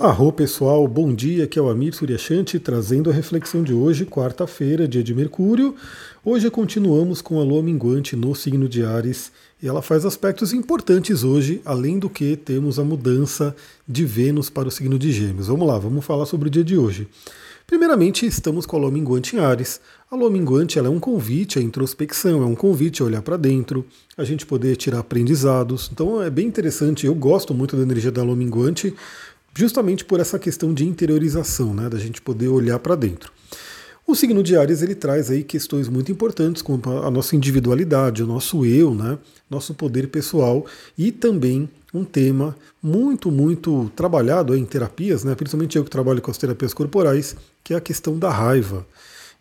Arro pessoal, bom dia, aqui é o Amir Suryashanti trazendo a reflexão de hoje, quarta-feira, dia de Mercúrio. Hoje continuamos com a lua minguante no signo de Ares e ela faz aspectos importantes hoje, além do que temos a mudança de Vênus para o signo de Gêmeos. Vamos lá, vamos falar sobre o dia de hoje. Primeiramente, estamos com a lua minguante em Ares. A lua minguante é um convite à introspecção, é um convite a olhar para dentro, a gente poder tirar aprendizados. Então é bem interessante, eu gosto muito da energia da lua minguante, justamente por essa questão de interiorização, né, da gente poder olhar para dentro. O signo de Ares ele traz aí questões muito importantes como a nossa individualidade, o nosso eu, né, nosso poder pessoal e também um tema muito, muito trabalhado em terapias, né, principalmente eu que trabalho com as terapias corporais, que é a questão da raiva.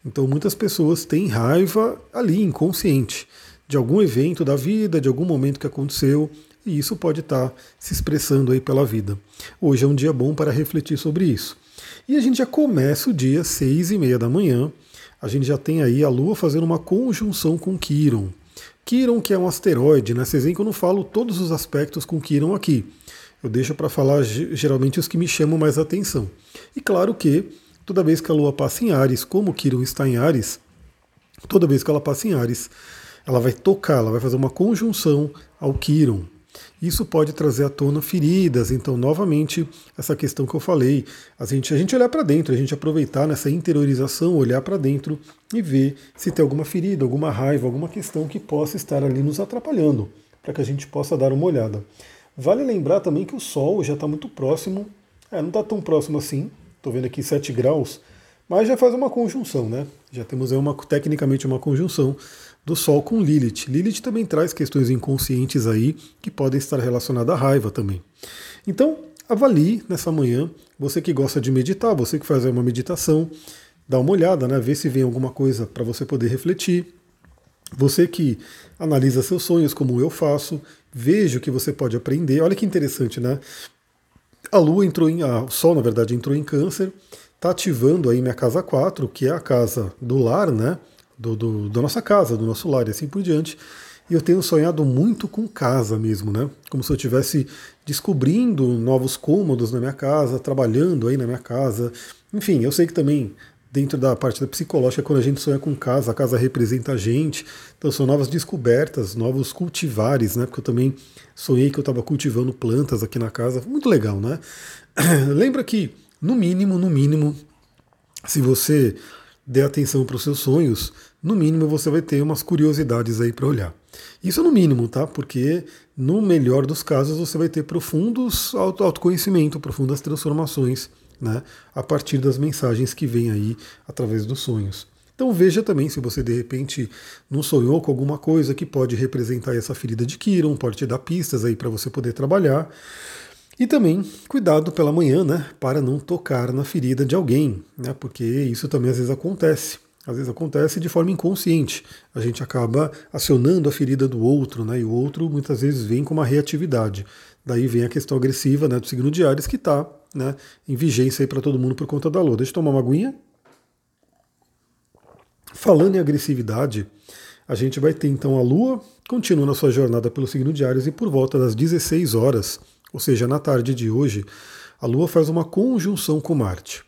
Então muitas pessoas têm raiva ali, inconsciente, de algum evento da vida, de algum momento que aconteceu, e isso pode estar se expressando aí pela vida. Hoje é um dia bom para refletir sobre isso. E a gente já começa o dia seis e meia da manhã. A gente já tem aí a Lua fazendo uma conjunção com Quiron. Quiron, que é um asteroide, né? Vocês veem que eu não falo todos os aspectos com Quiron aqui. Eu deixo para falar geralmente os que me chamam mais atenção. E claro que toda vez que a Lua passa em Ares, como Quiron está em Ares, toda vez que ela passa em Ares, ela vai tocar, ela vai fazer uma conjunção ao Quiron. Isso pode trazer à tona feridas. Então, novamente, essa questão que eu falei, a gente, a gente olhar para dentro, a gente aproveitar nessa interiorização, olhar para dentro e ver se tem alguma ferida, alguma raiva, alguma questão que possa estar ali nos atrapalhando, para que a gente possa dar uma olhada. Vale lembrar também que o Sol já está muito próximo, é, não está tão próximo assim, estou vendo aqui 7 graus, mas já faz uma conjunção, né? Já temos aí uma, tecnicamente uma conjunção do Sol com Lilith. Lilith também traz questões inconscientes aí que podem estar relacionadas à raiva também. Então, avalie nessa manhã, você que gosta de meditar, você que faz uma meditação, dá uma olhada, né? Vê se vem alguma coisa para você poder refletir. Você que analisa seus sonhos, como eu faço, veja o que você pode aprender. Olha que interessante, né? A Lua entrou em. A, o Sol, na verdade, entrou em câncer está ativando aí minha casa 4, que é a casa do lar, né? Do, do, da nossa casa, do nosso lar e assim por diante. E eu tenho sonhado muito com casa mesmo, né? Como se eu estivesse descobrindo novos cômodos na minha casa, trabalhando aí na minha casa. Enfim, eu sei que também dentro da parte da psicológica, quando a gente sonha com casa, a casa representa a gente. Então são novas descobertas, novos cultivares, né? Porque eu também sonhei que eu estava cultivando plantas aqui na casa. Muito legal, né? Lembra que no mínimo, no mínimo, se você der atenção para os seus sonhos, no mínimo você vai ter umas curiosidades aí para olhar. Isso no mínimo, tá? Porque no melhor dos casos você vai ter profundos autoconhecimento, profundas transformações, né? A partir das mensagens que vêm aí através dos sonhos. Então veja também se você de repente não sonhou com alguma coisa que pode representar essa ferida de Kiron, pode te dar pistas aí para você poder trabalhar. E também cuidado pela manhã, né, para não tocar na ferida de alguém, né, porque isso também às vezes acontece. Às vezes acontece de forma inconsciente. A gente acaba acionando a ferida do outro, né, e o outro muitas vezes vem com uma reatividade. Daí vem a questão agressiva né, do signo de Ares que está né, em vigência para todo mundo por conta da lua. Deixa eu tomar uma aguinha. Falando em agressividade, a gente vai ter então a lua continuando a sua jornada pelo signo de Ares e por volta das 16 horas ou seja, na tarde de hoje, a Lua faz uma conjunção com Marte.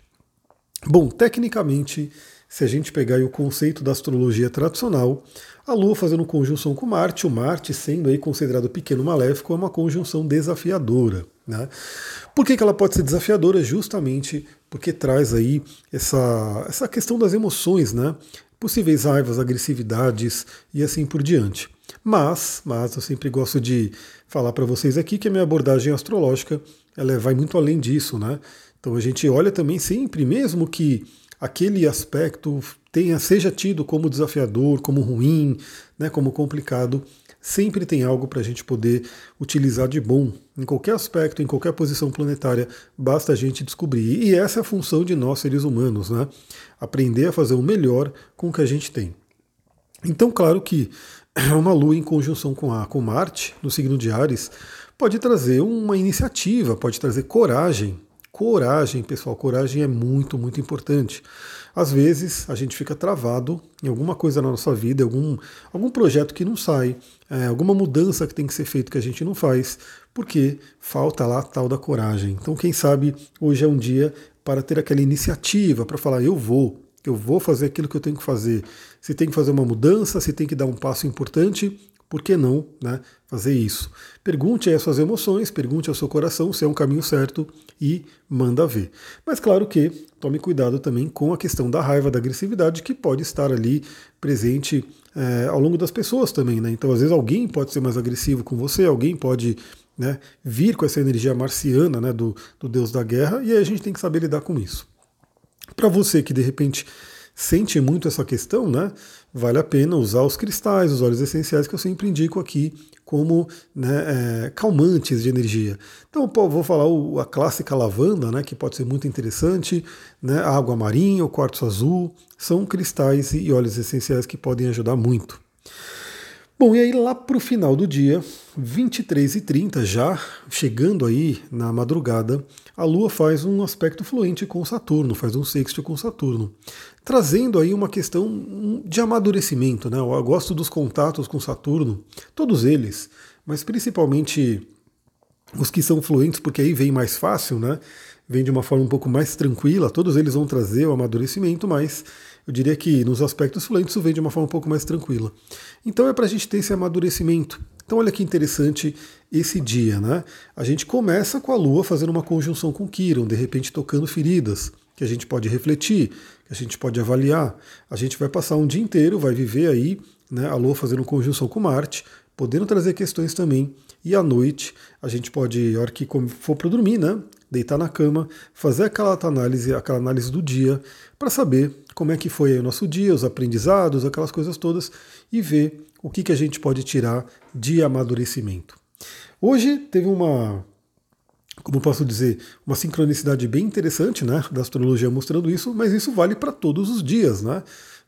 Bom, tecnicamente, se a gente pegar o conceito da astrologia tradicional, a Lua fazendo conjunção com Marte, o Marte sendo aí considerado pequeno maléfico, é uma conjunção desafiadora. Né? Por que, que ela pode ser desafiadora? Justamente porque traz aí essa, essa questão das emoções, né? possíveis raivas, agressividades e assim por diante. Mas, mas eu sempre gosto de falar para vocês aqui que a minha abordagem astrológica ela vai muito além disso, né? Então a gente olha também sempre, mesmo que aquele aspecto tenha seja tido como desafiador, como ruim, né, como complicado, sempre tem algo para a gente poder utilizar de bom em qualquer aspecto, em qualquer posição planetária, basta a gente descobrir. E essa é a função de nós seres humanos, né? Aprender a fazer o melhor com o que a gente tem. Então, claro que uma lua em conjunção com, a, com Marte, no signo de Ares, pode trazer uma iniciativa, pode trazer coragem, Coragem, pessoal, coragem é muito, muito importante. Às vezes a gente fica travado em alguma coisa na nossa vida, algum, algum projeto que não sai, é, alguma mudança que tem que ser feita que a gente não faz, porque falta lá a tal da coragem. Então, quem sabe hoje é um dia para ter aquela iniciativa, para falar, eu vou, eu vou fazer aquilo que eu tenho que fazer. Se tem que fazer uma mudança, se tem que dar um passo importante, por que não né, fazer isso? Pergunte aí as suas emoções, pergunte ao seu coração se é um caminho certo e manda ver. Mas claro que tome cuidado também com a questão da raiva, da agressividade, que pode estar ali presente é, ao longo das pessoas também. Né? Então, às vezes, alguém pode ser mais agressivo com você, alguém pode né, vir com essa energia marciana né, do, do deus da guerra, e aí a gente tem que saber lidar com isso. Para você que de repente sente muito essa questão, né, vale a pena usar os cristais, os óleos essenciais que eu sempre indico aqui como né, é, calmantes de energia. Então, pô, vou falar o, a clássica lavanda, né, que pode ser muito interessante, né, a água marinha, o quartzo azul, são cristais e óleos essenciais que podem ajudar muito. Bom, e aí lá para o final do dia, 23h30, já chegando aí na madrugada, a Lua faz um aspecto fluente com Saturno, faz um sexto com Saturno, trazendo aí uma questão de amadurecimento. Né? Eu gosto dos contatos com Saturno, todos eles, mas principalmente os que são fluentes, porque aí vem mais fácil, né? vem de uma forma um pouco mais tranquila, todos eles vão trazer o amadurecimento, mas eu diria que nos aspectos fluentes isso vem de uma forma um pouco mais tranquila. Então é para a gente ter esse amadurecimento. Então olha que interessante esse dia, né? A gente começa com a Lua fazendo uma conjunção com Quiron, de repente tocando feridas, que a gente pode refletir, que a gente pode avaliar. A gente vai passar um dia inteiro, vai viver aí, né, a Lua fazendo conjunção com Marte, podendo trazer questões também. E à noite a gente pode, a hora que for para dormir, né, deitar na cama, fazer aquela análise, aquela análise do dia, para saber como é que foi o nosso dia, os aprendizados, aquelas coisas todas, e ver o que, que a gente pode tirar de amadurecimento. Hoje teve uma, como posso dizer, uma sincronicidade bem interessante né, da astrologia mostrando isso, mas isso vale para todos os dias. Né?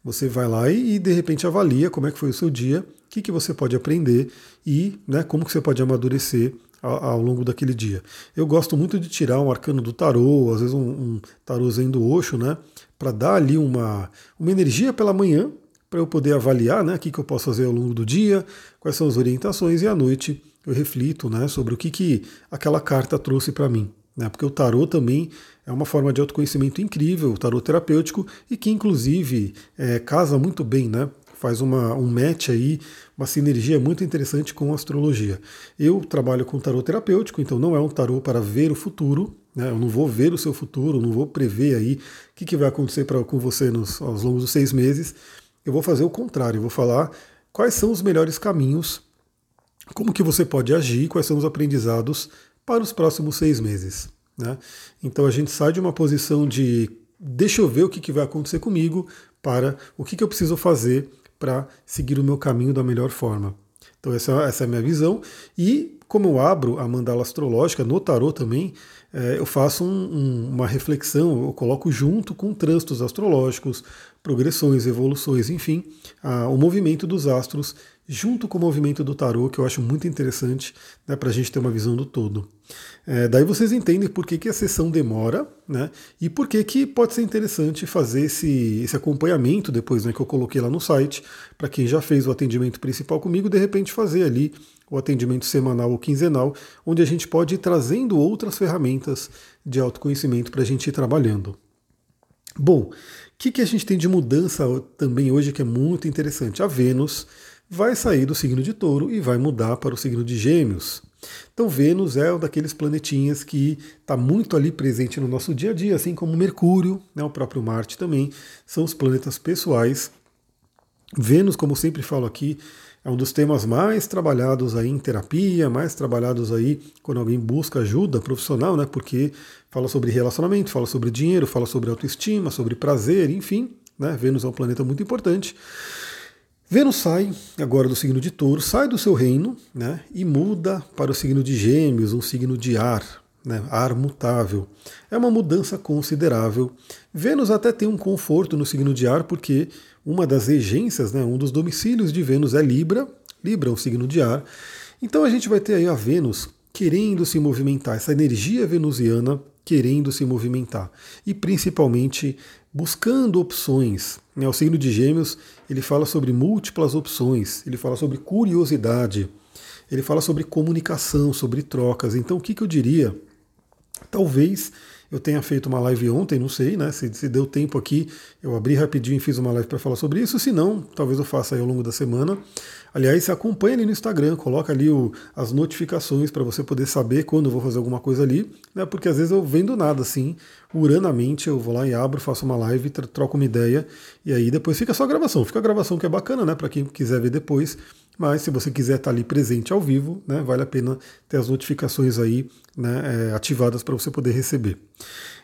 Você vai lá e, de repente avalia como é que foi o seu dia, o que, que você pode aprender e né, como que você pode amadurecer ao, longo daquele dia. Eu gosto muito de tirar um arcano do tarô, às vezes um, um tarôzinho do Osho, né? Para dar ali uma, uma energia pela manhã, para eu poder avaliar né, o que, que eu posso fazer ao longo do dia, quais são as orientações, e à noite eu reflito né, sobre o que, que aquela carta trouxe para mim. Né, porque o tarô também é uma forma de autoconhecimento incrível, o tarô terapêutico, e que inclusive é, casa muito bem né, faz uma, um match aí, uma sinergia muito interessante com a astrologia. Eu trabalho com tarô terapêutico, então não é um tarô para ver o futuro, né? eu não vou ver o seu futuro, não vou prever aí o que, que vai acontecer pra, com você nos, aos longos dos seis meses. Eu vou fazer o contrário, eu vou falar quais são os melhores caminhos, como que você pode agir, quais são os aprendizados para os próximos seis meses. Né? Então a gente sai de uma posição de deixa eu ver o que, que vai acontecer comigo para o que, que eu preciso fazer para seguir o meu caminho da melhor forma. Então essa, essa é a minha visão. E como eu abro a mandala astrológica no tarô também, é, eu faço um, um, uma reflexão, eu coloco junto com trânsitos astrológicos, progressões, evoluções, enfim, a, o movimento dos astros junto com o movimento do tarô, que eu acho muito interessante né, para a gente ter uma visão do todo. É, daí vocês entendem por que, que a sessão demora né, e por que, que pode ser interessante fazer esse, esse acompanhamento depois né, que eu coloquei lá no site, para quem já fez o atendimento principal comigo, de repente fazer ali o atendimento semanal ou quinzenal, onde a gente pode ir trazendo outras ferramentas de autoconhecimento para a gente ir trabalhando. Bom, o que, que a gente tem de mudança também hoje que é muito interessante? A Vênus vai sair do signo de touro e vai mudar para o signo de gêmeos. Então Vênus é um daqueles planetinhas que está muito ali presente no nosso dia a dia, assim como Mercúrio, né, o próprio Marte também, são os planetas pessoais. Vênus, como sempre falo aqui, é um dos temas mais trabalhados aí em terapia, mais trabalhados aí quando alguém busca ajuda profissional, né? Porque fala sobre relacionamento, fala sobre dinheiro, fala sobre autoestima, sobre prazer, enfim, né? Vênus é um planeta muito importante. Vênus sai agora do signo de touro, sai do seu reino né, e muda para o signo de gêmeos, um signo de ar, né, ar mutável. É uma mudança considerável. Vênus até tem um conforto no signo de ar, porque uma das regências, né, um dos domicílios de Vênus é Libra, Libra é um signo de ar. Então a gente vai ter aí a Vênus querendo se movimentar, essa energia venusiana querendo se movimentar e principalmente buscando opções. Né? O signo de Gêmeos ele fala sobre múltiplas opções, ele fala sobre curiosidade, ele fala sobre comunicação, sobre trocas. Então, o que, que eu diria? Talvez eu tenha feito uma live ontem, não sei, né? Se, se deu tempo aqui, eu abri rapidinho e fiz uma live para falar sobre isso. Se não, talvez eu faça aí ao longo da semana. Aliás, acompanhe ali no Instagram, coloca ali o, as notificações para você poder saber quando eu vou fazer alguma coisa ali, né? Porque às vezes eu vendo nada assim, uranamente, eu vou lá e abro, faço uma live, troco uma ideia, e aí depois fica só a gravação. Fica a gravação que é bacana, né? Para quem quiser ver depois. Mas se você quiser estar ali presente ao vivo, né, vale a pena ter as notificações aí né, é, ativadas para você poder receber.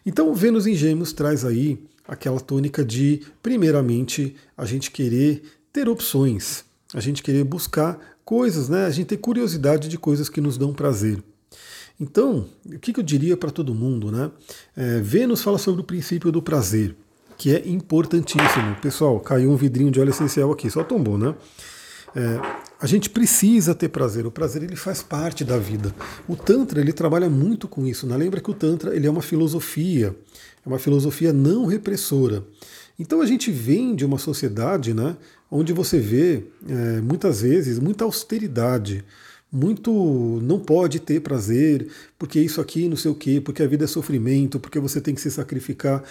Então, Vênus em Gêmeos traz aí aquela tônica de, primeiramente, a gente querer ter opções, a gente querer buscar coisas, né, a gente ter curiosidade de coisas que nos dão prazer. Então, o que, eu diria para todo mundo? Né? É, Vênus fala sobre o princípio do prazer, que é importantíssimo. Pessoal, caiu um vidrinho de óleo essencial aqui, só tombou, né? É, a gente precisa ter prazer. O prazer ele faz parte da vida. O tantra ele trabalha muito com isso. Né? Lembra que o tantra ele é uma filosofia, é uma filosofia não repressora. Então a gente vem de uma sociedade, né, onde você vê é, muitas vezes muita austeridade, muito não pode ter prazer, porque isso aqui não sei o quê, porque a vida é sofrimento, porque você tem que se sacrificar.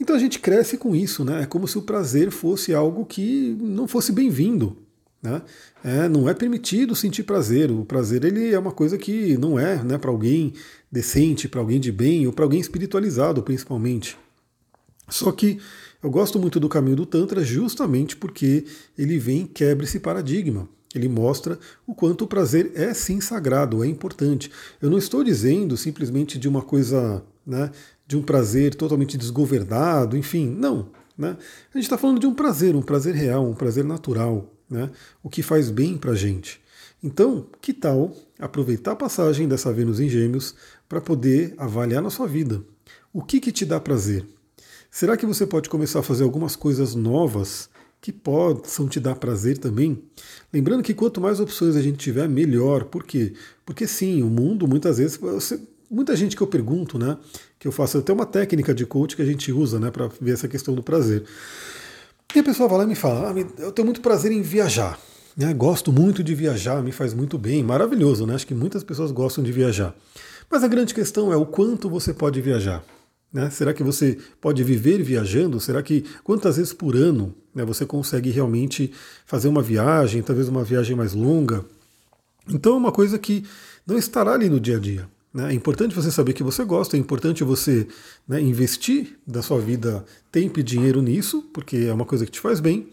Então a gente cresce com isso, né? É como se o prazer fosse algo que não fosse bem-vindo. Né? É, não é permitido sentir prazer. O prazer ele é uma coisa que não é né, para alguém decente, para alguém de bem ou para alguém espiritualizado, principalmente. Só que eu gosto muito do caminho do Tantra justamente porque ele vem e quebra esse paradigma. Ele mostra o quanto o prazer é sim sagrado, é importante. Eu não estou dizendo simplesmente de uma coisa, né, de um prazer totalmente desgovernado, enfim, não. Né? A gente está falando de um prazer, um prazer real, um prazer natural, né? o que faz bem para a gente. Então, que tal aproveitar a passagem dessa Vênus em Gêmeos para poder avaliar na sua vida? O que, que te dá prazer? Será que você pode começar a fazer algumas coisas novas que possam te dar prazer também? Lembrando que quanto mais opções a gente tiver, melhor. Por quê? Porque sim, o mundo muitas vezes. Você, muita gente que eu pergunto, né? Que eu faço até uma técnica de coach que a gente usa, né? Para ver essa questão do prazer. E a pessoa vai lá e me fala: ah, eu tenho muito prazer em viajar. Né? Gosto muito de viajar, me faz muito bem, maravilhoso, né? Acho que muitas pessoas gostam de viajar. Mas a grande questão é o quanto você pode viajar. Né? Será que você pode viver viajando? Será que quantas vezes por ano né, você consegue realmente fazer uma viagem, talvez uma viagem mais longa? Então é uma coisa que não estará ali no dia a dia. Né? É importante você saber que você gosta, é importante você né, investir da sua vida tempo e dinheiro nisso, porque é uma coisa que te faz bem,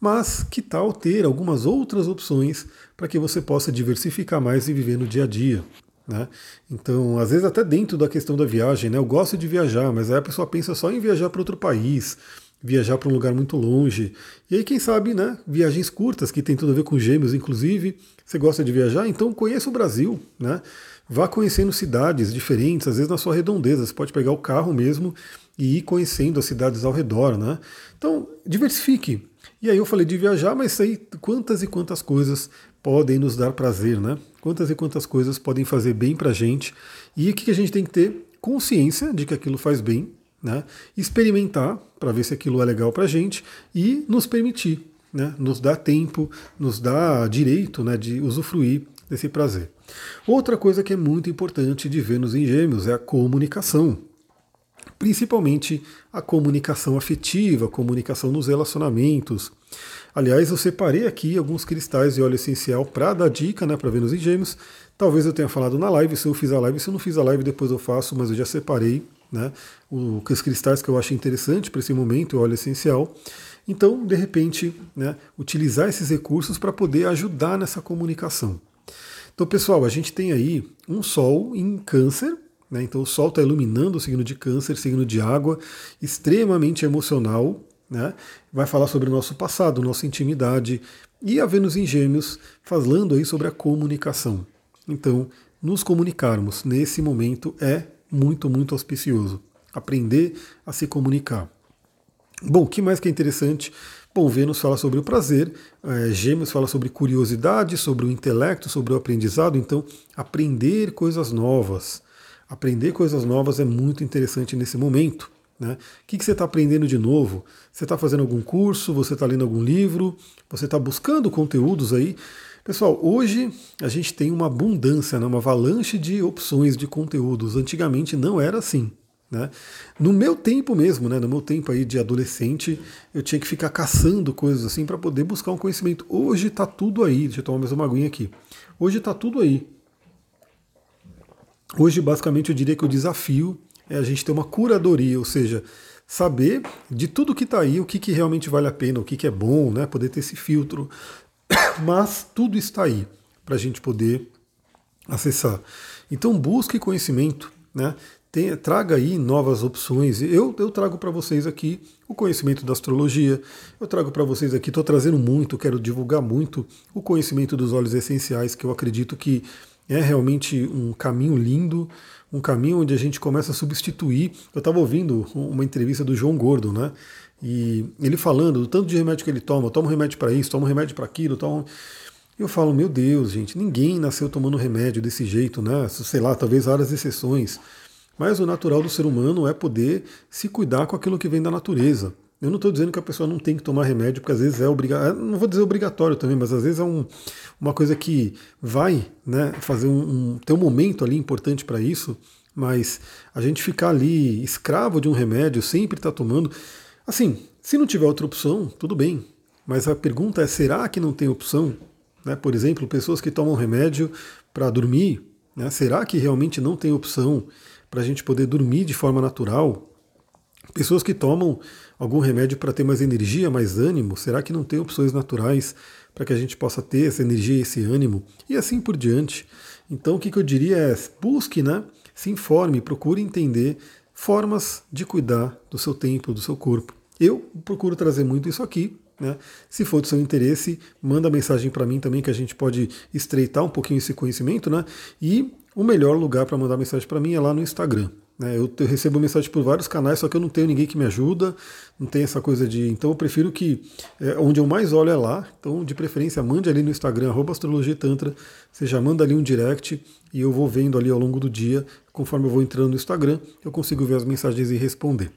mas que tal ter algumas outras opções para que você possa diversificar mais e viver no dia a dia? Né? Então, às vezes até dentro da questão da viagem, né? eu gosto de viajar, mas aí a pessoa pensa só em viajar para outro país, viajar para um lugar muito longe. E aí, quem sabe, né? Viagens curtas, que tem tudo a ver com gêmeos, inclusive. Você gosta de viajar? Então conheça o Brasil, né? Vá conhecendo cidades diferentes, às vezes na sua redondeza. Você pode pegar o carro mesmo e ir conhecendo as cidades ao redor, né? Então, diversifique. E aí eu falei de viajar, mas aí quantas e quantas coisas podem nos dar prazer, né? Quantas e quantas coisas podem fazer bem pra gente. E o que a gente tem que ter consciência de que aquilo faz bem, né? Experimentar para ver se aquilo é legal pra gente e nos permitir, né? Nos dar tempo, nos dar direito, né, de usufruir desse prazer. Outra coisa que é muito importante de Vênus em Gêmeos é a comunicação. Principalmente a comunicação afetiva, a comunicação nos relacionamentos. Aliás, eu separei aqui alguns cristais de óleo essencial para dar dica né, para Vênus em Gêmeos. Talvez eu tenha falado na live, se eu fiz a live, se eu não fiz a live, depois eu faço, mas eu já separei né, os cristais que eu achei interessante para esse momento, óleo essencial. Então, de repente, né, utilizar esses recursos para poder ajudar nessa comunicação. Então, pessoal, a gente tem aí um Sol em Câncer, né? então o Sol está iluminando o signo de Câncer, signo de água, extremamente emocional, né? vai falar sobre o nosso passado, nossa intimidade, e a Vênus em Gêmeos falando aí sobre a comunicação. Então, nos comunicarmos nesse momento é muito, muito auspicioso. Aprender a se comunicar. Bom, o que mais que é interessante? Bom, Vênus fala sobre o prazer, é, Gêmeos fala sobre curiosidade, sobre o intelecto, sobre o aprendizado. Então, aprender coisas novas. Aprender coisas novas é muito interessante nesse momento. Né? O que, você está aprendendo de novo? Você está fazendo algum curso? Você está lendo algum livro? Você está buscando conteúdos aí? Pessoal, hoje a gente tem uma abundância, né? uma avalanche de opções de conteúdos. Antigamente não era assim. Né? No meu tempo mesmo, né? no meu tempo aí de adolescente, eu tinha que ficar caçando coisas assim para poder buscar um conhecimento. Hoje está tudo aí. Deixa eu tomar mais uma aguinha aqui. Hoje está tudo aí. Hoje, basicamente, eu diria que o desafio é a gente ter uma curadoria, ou seja, saber de tudo que está aí, o que, que realmente vale a pena, o que, que é bom, né? poder ter esse filtro. Mas tudo está aí para a gente poder acessar. Então busque conhecimento, né? Traga aí novas opções. Eu, eu trago para vocês aqui o conhecimento da astrologia, eu trago para vocês aqui, estou trazendo muito, quero divulgar muito o conhecimento dos óleos essenciais, que eu acredito que é realmente um caminho lindo, um caminho onde a gente começa a substituir. Eu estava ouvindo uma entrevista do João Gordo, né? E ele falando do tanto de remédio que ele toma, toma um remédio para isso, toma um remédio para aquilo, toma. Eu falo, meu Deus, gente, ninguém nasceu tomando remédio desse jeito, né? Sei lá, talvez raras exceções. Mas o natural do ser humano é poder se cuidar com aquilo que vem da natureza. Eu não estou dizendo que a pessoa não tem que tomar remédio, porque às vezes é obrigatório, não vou dizer obrigatório também, mas às vezes é um, uma coisa que vai né, fazer um, um, ter um momento ali importante para isso, mas a gente ficar ali escravo de um remédio, sempre estar tá tomando. Assim, se não tiver outra opção, tudo bem. Mas a pergunta é: será que não tem opção? Né, por exemplo, pessoas que tomam remédio para dormir, né, será que realmente não tem opção para a gente poder dormir de forma natural? Pessoas que tomam algum remédio para ter mais energia, mais ânimo, será que não tem opções naturais para que a gente possa ter essa energia esse ânimo? E assim por diante. Então o que, eu diria é busque, né? Se informe, procure entender formas de cuidar do seu tempo, do seu corpo. Eu procuro trazer muito isso aqui. Né? Se for do seu interesse, manda mensagem para mim também que a gente pode estreitar um pouquinho esse conhecimento. Né? E o melhor lugar para mandar mensagem para mim é lá no Instagram. Né? Eu, eu, recebo mensagem por vários canais, só que eu não tenho ninguém que me ajuda, não tem essa coisa de. Então eu prefiro que. É, onde eu mais olho é lá. Então, de preferência, mande ali no Instagram, astrologiatantra. Você já manda ali um direct e eu vou vendo ali ao longo do dia, conforme eu vou entrando no Instagram, eu consigo ver as mensagens e responder.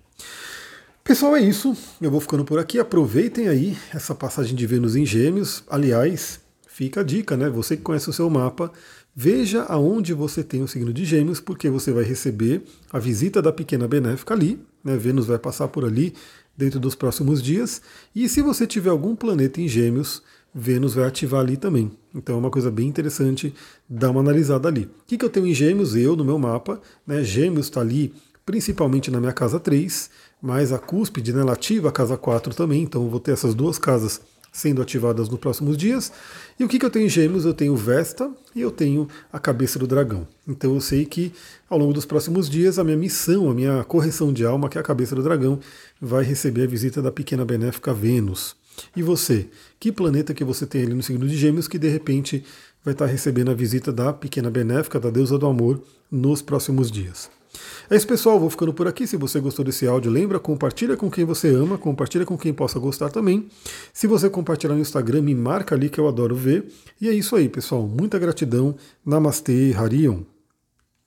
Pessoal, é isso. Eu vou ficando por aqui. Aproveitem aí essa passagem de Vênus em Gêmeos. Aliás, fica a dica, né? Você que conhece o seu mapa Veja aonde você tem o signo de Gêmeos, porque você vai receber a visita da pequena benéfica ali, né? Vênus vai passar por ali dentro dos próximos dias. E se você tiver algum planeta em Gêmeos, Vênus vai ativar ali também. Então é uma coisa bem interessante dar uma analisada ali. O que, que eu tenho em Gêmeos? Eu, no meu mapa, né? Gêmeos está ali principalmente na minha casa 3, mas a cúspide, né, ela ativa a casa 4 também, então eu vou ter essas duas casas sendo ativadas nos próximos dias. E o que, que eu tenho em Gêmeos? Eu tenho Vesta e eu tenho a cabeça do dragão. Então eu sei que ao longo dos próximos dias a minha missão, a minha correção de alma, que é a cabeça do dragão, vai receber a visita da pequena benéfica Vênus. E você? Que planeta que você tem ali no signo de Gêmeos que de repente vai estar recebendo a visita da pequena benéfica, da deusa do amor, nos próximos dias? É isso, pessoal. Vou ficando por aqui. Se você gostou desse áudio, lembra, compartilha com quem você ama, compartilha com quem possa gostar também. Se você compartilhar no Instagram, me marca ali que eu adoro ver. E é isso aí, pessoal. Muita gratidão. Namastê, Harion.